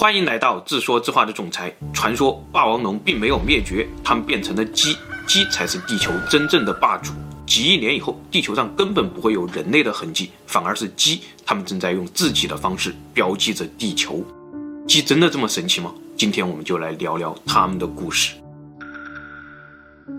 欢迎来到自说自话的总裁。传说霸王龙并没有灭绝，它们变成了鸡，鸡才是地球真正的霸主。几亿年以后，地球上根本不会有人类的痕迹，反而是鸡，它们正在用自己的方式标记着地球。鸡真的这么神奇吗？今天我们就来聊聊它们的故事。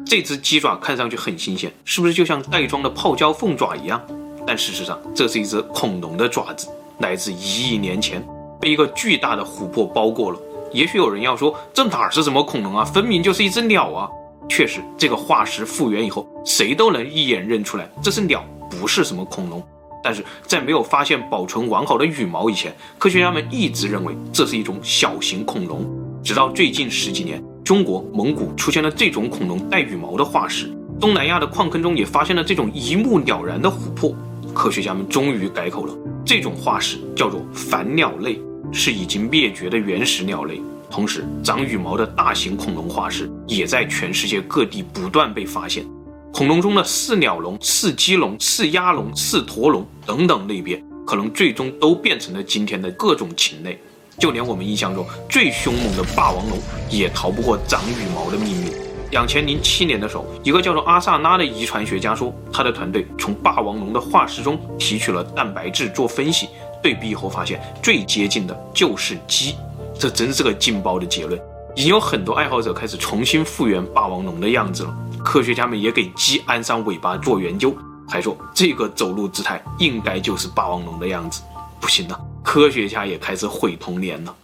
这只鸡爪看上去很新鲜，是不是就像袋装的泡椒凤爪一样？但事实上，这是一只恐龙的爪子，来自一亿年前，被一个巨大的琥珀包裹了。也许有人要说，这哪是什么恐龙啊，分明就是一只鸟啊！确实，这个化石复原以后，谁都能一眼认出来这是鸟，不是什么恐龙。但是在没有发现保存完好的羽毛以前，科学家们一直认为这是一种小型恐龙。直到最近十几年，中国、蒙古出现了这种恐龙带羽毛的化石，东南亚的矿坑中也发现了这种一目了然的琥珀。科学家们终于改口了，这种化石叫做反鸟类，是已经灭绝的原始鸟类。同时，长羽毛的大型恐龙化石也在全世界各地不断被发现。恐龙中的似鸟龙、似鸡龙、似鸭龙、似驼龙等等类别，可能最终都变成了今天的各种禽类。就连我们印象中最凶猛的霸王龙，也逃不过长羽毛的命运。两千零七年的时候，一个叫做阿萨拉的遗传学家说，他的团队从霸王龙的化石中提取了蛋白质做分析，对比以后发现最接近的就是鸡。这真是个劲爆的结论，已经有很多爱好者开始重新复原霸王龙的样子了。科学家们也给鸡安上尾巴做研究，还说这个走路姿态应该就是霸王龙的样子。不行了，科学家也开始毁童年了。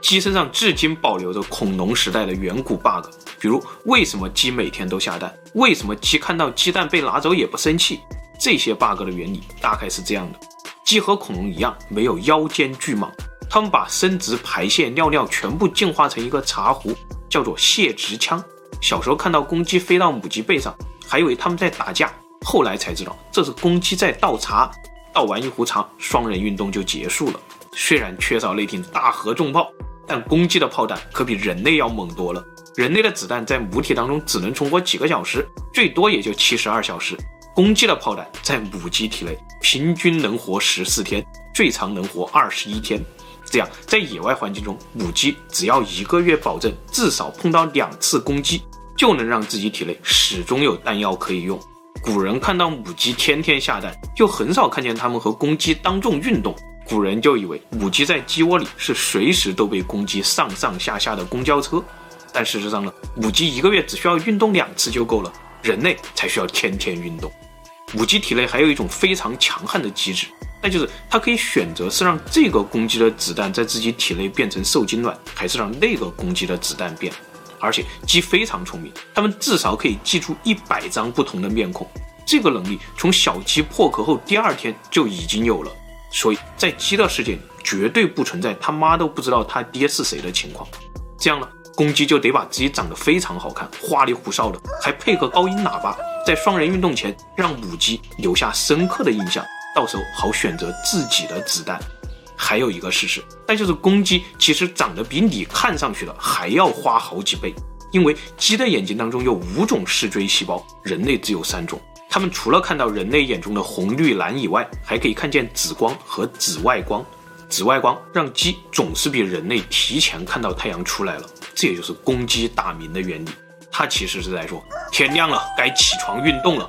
鸡身上至今保留着恐龙时代的远古 bug，比如为什么鸡每天都下蛋？为什么鸡看到鸡蛋被拿走也不生气？这些 bug 的原理大概是这样的：鸡和恐龙一样，没有腰间巨蟒。它们把生殖、排泄、尿尿全部进化成一个茶壶，叫做泄殖腔。小时候看到公鸡飞到母鸡背上，还以为他们在打架，后来才知道这是公鸡在倒茶。倒完一壶茶，双人运动就结束了。虽然缺少那挺大核重炮，但公鸡的炮弹可比人类要猛多了。人类的子弹在母体当中只能存活几个小时，最多也就七十二小时。公鸡的炮弹在母鸡体内平均能活十四天，最长能活二十一天。这样，在野外环境中，母鸡只要一个月保证至少碰到两次公鸡，就能让自己体内始终有弹药可以用。古人看到母鸡天天下蛋，就很少看见它们和公鸡当众运动，古人就以为母鸡在鸡窝里是随时都被公鸡上上下下的公交车。但事实上呢，母鸡一个月只需要运动两次就够了，人类才需要天天运动。母鸡体内还有一种非常强悍的机制。那就是它可以选择是让这个公鸡的子弹在自己体内变成受精卵，还是让那个公鸡的子弹变。而且鸡非常聪明，它们至少可以记住一百张不同的面孔。这个能力从小鸡破壳后第二天就已经有了。所以在鸡的世界里，绝对不存在他妈都不知道他爹是谁的情况。这样呢，公鸡就得把自己长得非常好看，花里胡哨的，还配合高音喇叭，在双人运动前让母鸡留下深刻的印象。到时候好选择自己的子弹。还有一个事实，那就是公鸡其实长得比你看上去的还要花好几倍，因为鸡的眼睛当中有五种视锥细胞，人类只有三种。它们除了看到人类眼中的红、绿、蓝以外，还可以看见紫光和紫外光。紫外光让鸡总是比人类提前看到太阳出来了，这也就是公鸡打鸣的原理。它其实是在说天亮了，该起床运动了。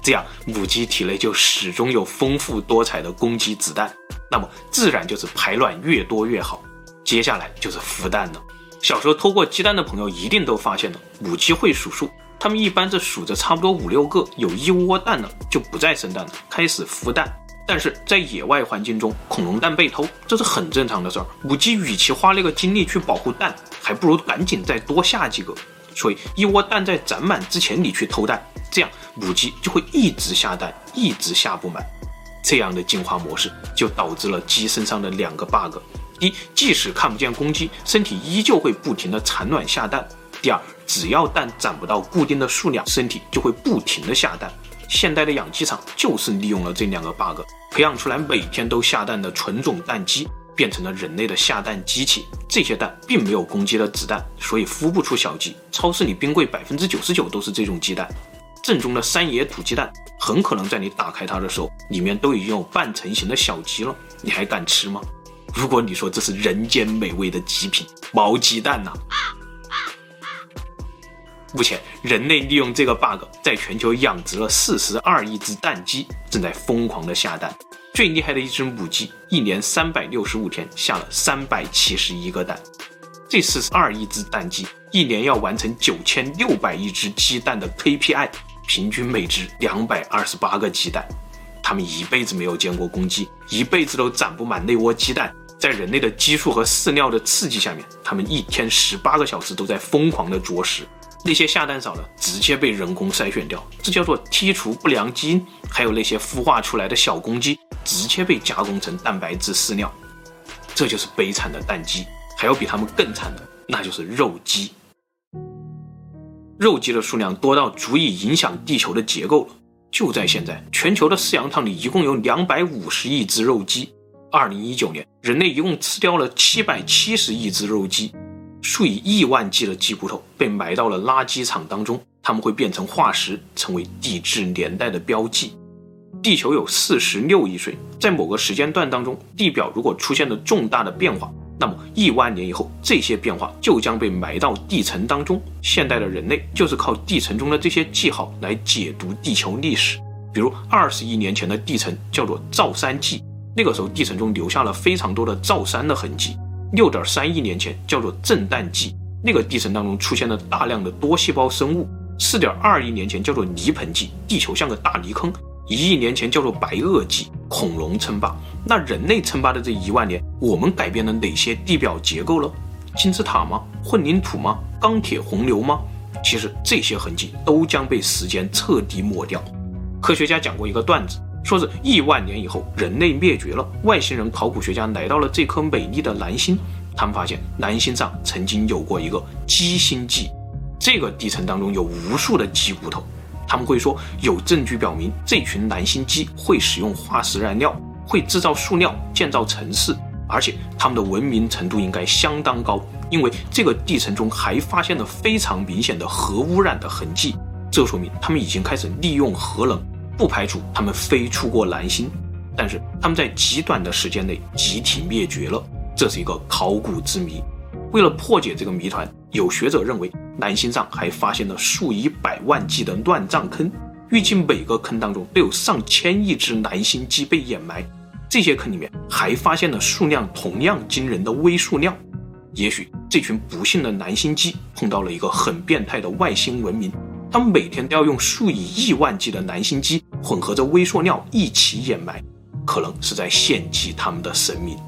这样，母鸡体内就始终有丰富多彩的公鸡子弹，那么自然就是排卵越多越好。接下来就是孵蛋了。小时候偷过鸡蛋的朋友一定都发现了，母鸡会数数，它们一般是数着差不多五六个，有一窝蛋了就不再生蛋了，开始孵蛋。但是在野外环境中，恐龙蛋被偷，这是很正常的事儿。母鸡与其花那个精力去保护蛋，还不如赶紧再多下几个。所以，一窝蛋在攒满之前你去偷蛋。这样母鸡就会一直下蛋，一直下不满。这样的进化模式就导致了鸡身上的两个 bug：第一，即使看不见公鸡，身体依旧会不停地产卵下蛋；第二，只要蛋攒不到固定的数量，身体就会不停地下蛋。现代的养鸡场就是利用了这两个 bug，培养出来每天都下蛋的纯种蛋鸡，变成了人类的下蛋机器。这些蛋并没有公鸡的子弹，所以孵不出小鸡。超市里冰柜百分之九十九都是这种鸡蛋。正宗的山野土鸡蛋，很可能在你打开它的时候，里面都已经有半成型的小鸡了，你还敢吃吗？如果你说这是人间美味的极品，毛鸡蛋呐、啊！目前，人类利用这个 bug，在全球养殖了四十二亿只蛋鸡，正在疯狂的下蛋。最厉害的一只母鸡，一年三百六十五天下了三百七十一个蛋。这四十二亿只蛋鸡，一年要完成九千六百亿只鸡蛋的 KPI，平均每只两百二十八个鸡蛋。它们一辈子没有见过公鸡，一辈子都攒不满那窝鸡蛋。在人类的激素和饲料的刺激下面，它们一天十八个小时都在疯狂的啄食。那些下蛋少的，直接被人工筛选掉，这叫做剔除不良基因。还有那些孵化出来的小公鸡，直接被加工成蛋白质饲料。这就是悲惨的蛋鸡。还有比它们更惨的，那就是肉鸡。肉鸡的数量多到足以影响地球的结构了。就在现在，全球的饲养场里一共有两百五十亿只肉鸡。二零一九年，人类一共吃掉了七百七十亿只肉鸡。数以亿万计的鸡骨头被埋到了垃圾场当中，它们会变成化石，成为地质年代的标记。地球有四十六亿岁，在某个时间段当中，地表如果出现了重大的变化，那么亿万年以后，这些变化就将被埋到地层当中。现代的人类就是靠地层中的这些记号来解读地球历史。比如二十亿年前的地层叫做造山纪，那个时候地层中留下了非常多的造山的痕迹。六点三亿年前叫做震旦纪，那个地层当中出现了大量的多细胞生物。四点二亿年前叫做泥盆纪，地球像个大泥坑。一亿年前叫做白垩纪，恐龙称霸。那人类称霸的这一万年，我们改变了哪些地表结构了？金字塔吗？混凝土吗？钢铁洪流吗？其实这些痕迹都将被时间彻底抹掉。科学家讲过一个段子。说是亿万年以后，人类灭绝了，外星人考古学家来到了这颗美丽的蓝星，他们发现蓝星上曾经有过一个鸡星纪，这个地层当中有无数的鸡骨头，他们会说有证据表明这群蓝星鸡会使用化石燃料，会制造塑料，建造城市，而且他们的文明程度应该相当高，因为这个地层中还发现了非常明显的核污染的痕迹，这说明他们已经开始利用核能。不排除他们飞出过蓝星，但是他们在极短的时间内集体灭绝了，这是一个考古之谜。为了破解这个谜团，有学者认为蓝星上还发现了数以百万计的乱葬坑，预计每个坑当中都有上千亿只蓝星鸡被掩埋。这些坑里面还发现了数量同样惊人的微塑料。也许这群不幸的蓝星鸡碰到了一个很变态的外星文明。他们每天都要用数以亿万计的蓝星鸡混合着微塑料一起掩埋，可能是在献祭他们的神明。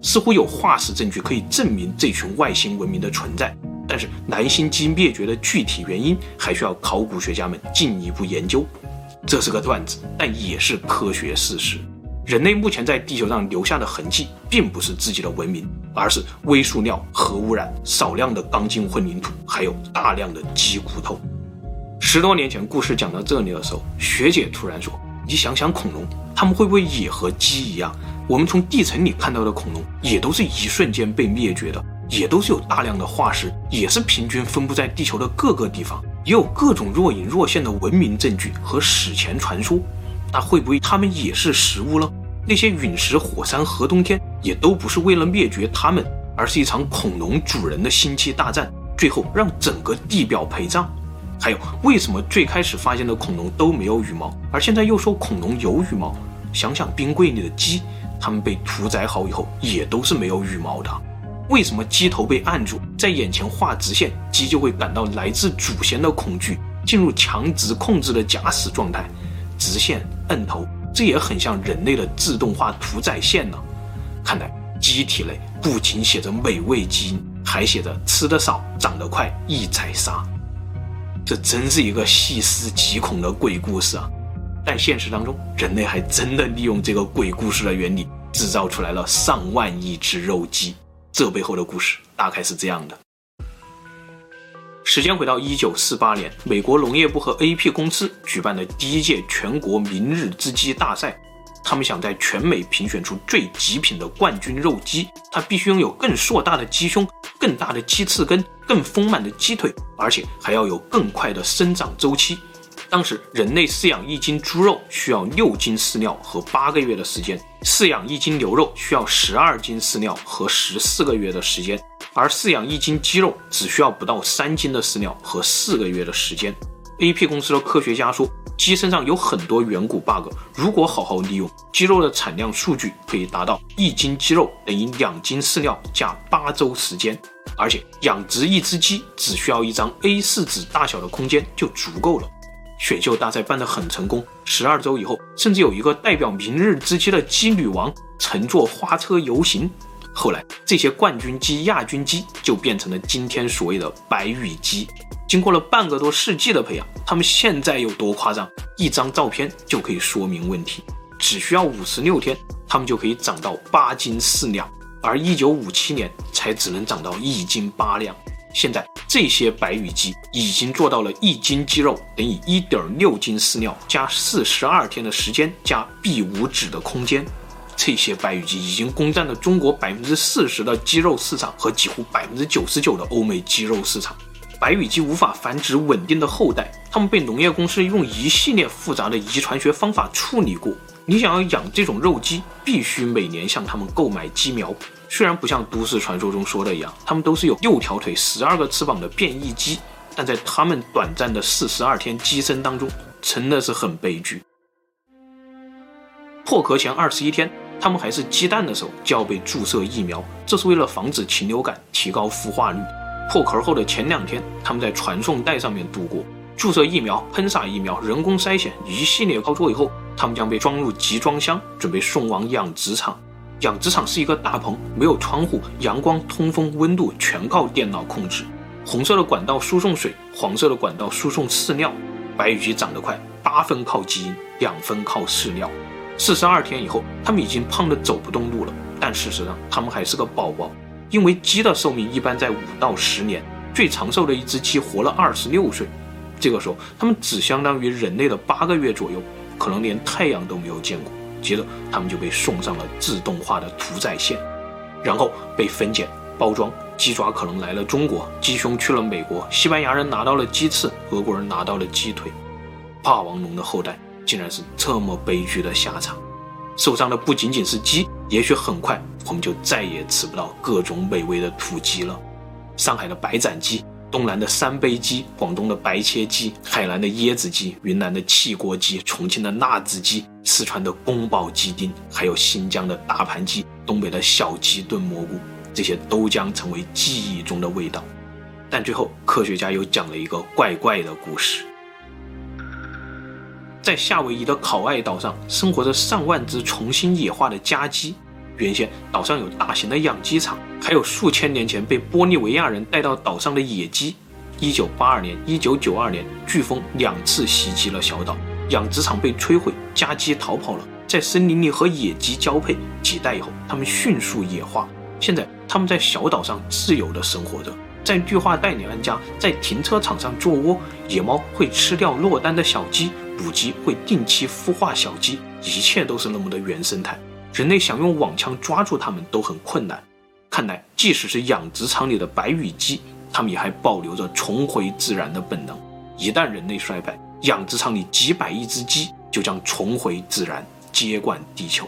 似乎有化石证据可以证明这群外星文明的存在，但是蓝星鸡灭绝的具体原因还需要考古学家们进一步研究。这是个段子，但也是科学事实。人类目前在地球上留下的痕迹，并不是自己的文明，而是微塑料、核污染、少量的钢筋混凝土，还有大量的鸡骨头。十多年前，故事讲到这里的时候，学姐突然说：“你想想恐龙，他们会不会也和鸡一样？我们从地层里看到的恐龙，也都是一瞬间被灭绝的，也都是有大量的化石，也是平均分布在地球的各个地方，也有各种若隐若现的文明证据和史前传说。那会不会他们也是食物呢？那些陨石、火山、和冬天，也都不是为了灭绝他们，而是一场恐龙主人的星际大战，最后让整个地表陪葬。”还有，为什么最开始发现的恐龙都没有羽毛，而现在又说恐龙有羽毛？想想冰柜里的鸡，它们被屠宰好以后也都是没有羽毛的。为什么鸡头被按住，在眼前画直线，鸡就会感到来自祖先的恐惧，进入强直控制的假死状态？直线摁头，这也很像人类的自动化屠宰线呢。看来鸡体内不仅写着美味基因，还写着吃得少、长得快、易宰杀。这真是一个细思极恐的鬼故事啊！但现实当中，人类还真的利用这个鬼故事的原理，制造出来了上万亿只肉鸡。这背后的故事大概是这样的：时间回到一九四八年，美国农业部和 AP 公司举办了第一届全国明日之鸡大赛。他们想在全美评选出最极品的冠军肉鸡，它必须拥有更硕大的鸡胸、更大的鸡翅根、更丰满的鸡腿，而且还要有更快的生长周期。当时人类饲养一斤猪肉需要六斤饲料和八个月的时间，饲养一斤牛肉需要十二斤饲料和十四个月的时间，而饲养一斤鸡肉只需要不到三斤的饲料和四个月的时间。AP 公司的科学家说，鸡身上有很多远古 bug，如果好好利用，鸡肉的产量数据可以达到一斤鸡肉等于两斤饲料加八周时间，而且养殖一只鸡只需要一张 A4 纸大小的空间就足够了。选秀大赛办得很成功，十二周以后，甚至有一个代表明日之鸡的鸡女王乘坐花车游行。后来，这些冠军鸡、亚军鸡就变成了今天所谓的白羽鸡。经过了半个多世纪的培养，它们现在有多夸张？一张照片就可以说明问题。只需要五十六天，它们就可以长到八斤四两，而一九五七年才只能长到一斤八两。现在这些白羽鸡已经做到了一斤鸡肉等于一点六斤饲料加四十二天的时间加 B 五纸的空间。这些白羽鸡已经攻占了中国百分之四十的鸡肉市场和几乎百分之九十九的欧美鸡肉市场。白羽鸡无法繁殖稳定的后代，它们被农业公司用一系列复杂的遗传学方法处理过。你想要养这种肉鸡，必须每年向他们购买鸡苗。虽然不像都市传说中说的一样，它们都是有六条腿、十二个翅膀的变异鸡，但在它们短暂的四十二天鸡生当中，真的是很悲剧。破壳前二十一天，它们还是鸡蛋的时候，就要被注射疫苗，这是为了防止禽流感，提高孵化率。破壳后的前两天，它们在传送带上面度过。注射疫苗、喷洒疫苗、人工筛选一系列操作以后，它们将被装入集装箱，准备送往养殖场。养殖场是一个大棚，没有窗户，阳光、通风、温度全靠电脑控制。红色的管道输送水，黄色的管道输送饲料。白羽鸡长得快，八分靠基因，两分靠饲料。四十二天以后，它们已经胖得走不动路了，但事实上，它们还是个宝宝，因为鸡的寿命一般在五到十年，最长寿的一只鸡活了二十六岁。这个时候，它们只相当于人类的八个月左右，可能连太阳都没有见过。接着，它们就被送上了自动化的屠宰线，然后被分拣、包装。鸡爪可能来了中国，鸡胸去了美国，西班牙人拿到了鸡翅，俄国人拿到了鸡腿。霸王龙的后代竟然是这么悲剧的下场。受伤的不仅仅是鸡，也许很快我们就再也吃不到各种美味的土鸡了。上海的白斩鸡。东南的三杯鸡，广东的白切鸡，海南的椰子鸡，云南的汽锅鸡，重庆的辣子鸡，四川的宫保鸡丁，还有新疆的大盘鸡，东北的小鸡炖蘑菇，这些都将成为记忆中的味道。但最后，科学家又讲了一个怪怪的故事：在夏威夷的考爱岛上，生活着上万只重新野化的家鸡。原先岛上有大型的养鸡场，还有数千年前被玻利维亚人带到岛上的野鸡。一九八二年、一九九二年，飓风两次袭击了小岛，养殖场被摧毁，家鸡逃跑了，在森林里和野鸡交配，几代以后，它们迅速野化。现在，它们在小岛上自由地生活着，在绿化带里安家，在停车场上做窝。野猫会吃掉落单的小鸡，母鸡会定期孵化小鸡，一切都是那么的原生态。人类想用网枪抓住它们都很困难。看来，即使是养殖场里的白羽鸡，它们也还保留着重回自然的本能。一旦人类衰败，养殖场里几百亿只鸡就将重回自然，接管地球。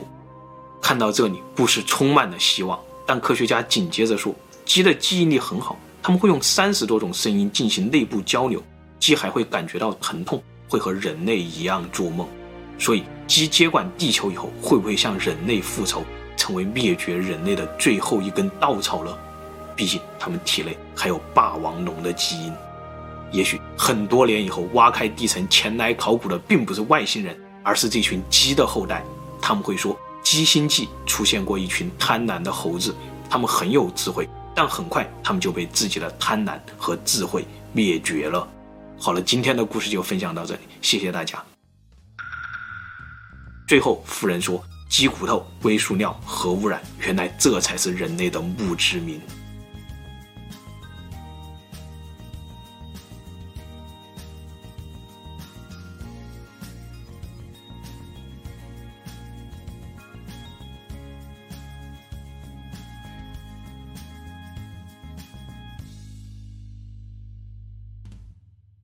看到这里，故事充满了希望。但科学家紧接着说，鸡的记忆力很好，他们会用三十多种声音进行内部交流。鸡还会感觉到疼痛，会和人类一样做梦。所以，鸡接管地球以后，会不会向人类复仇，成为灭绝人类的最后一根稻草呢？毕竟，它们体内还有霸王龙的基因。也许很多年以后，挖开地层前来考古的并不是外星人，而是这群鸡的后代。他们会说，鸡星际出现过一群贪婪的猴子，他们很有智慧，但很快他们就被自己的贪婪和智慧灭绝了。好了，今天的故事就分享到这里，谢谢大家。最后，富人说：“鸡骨头、微塑料、核污染，原来这才是人类的墓志铭。”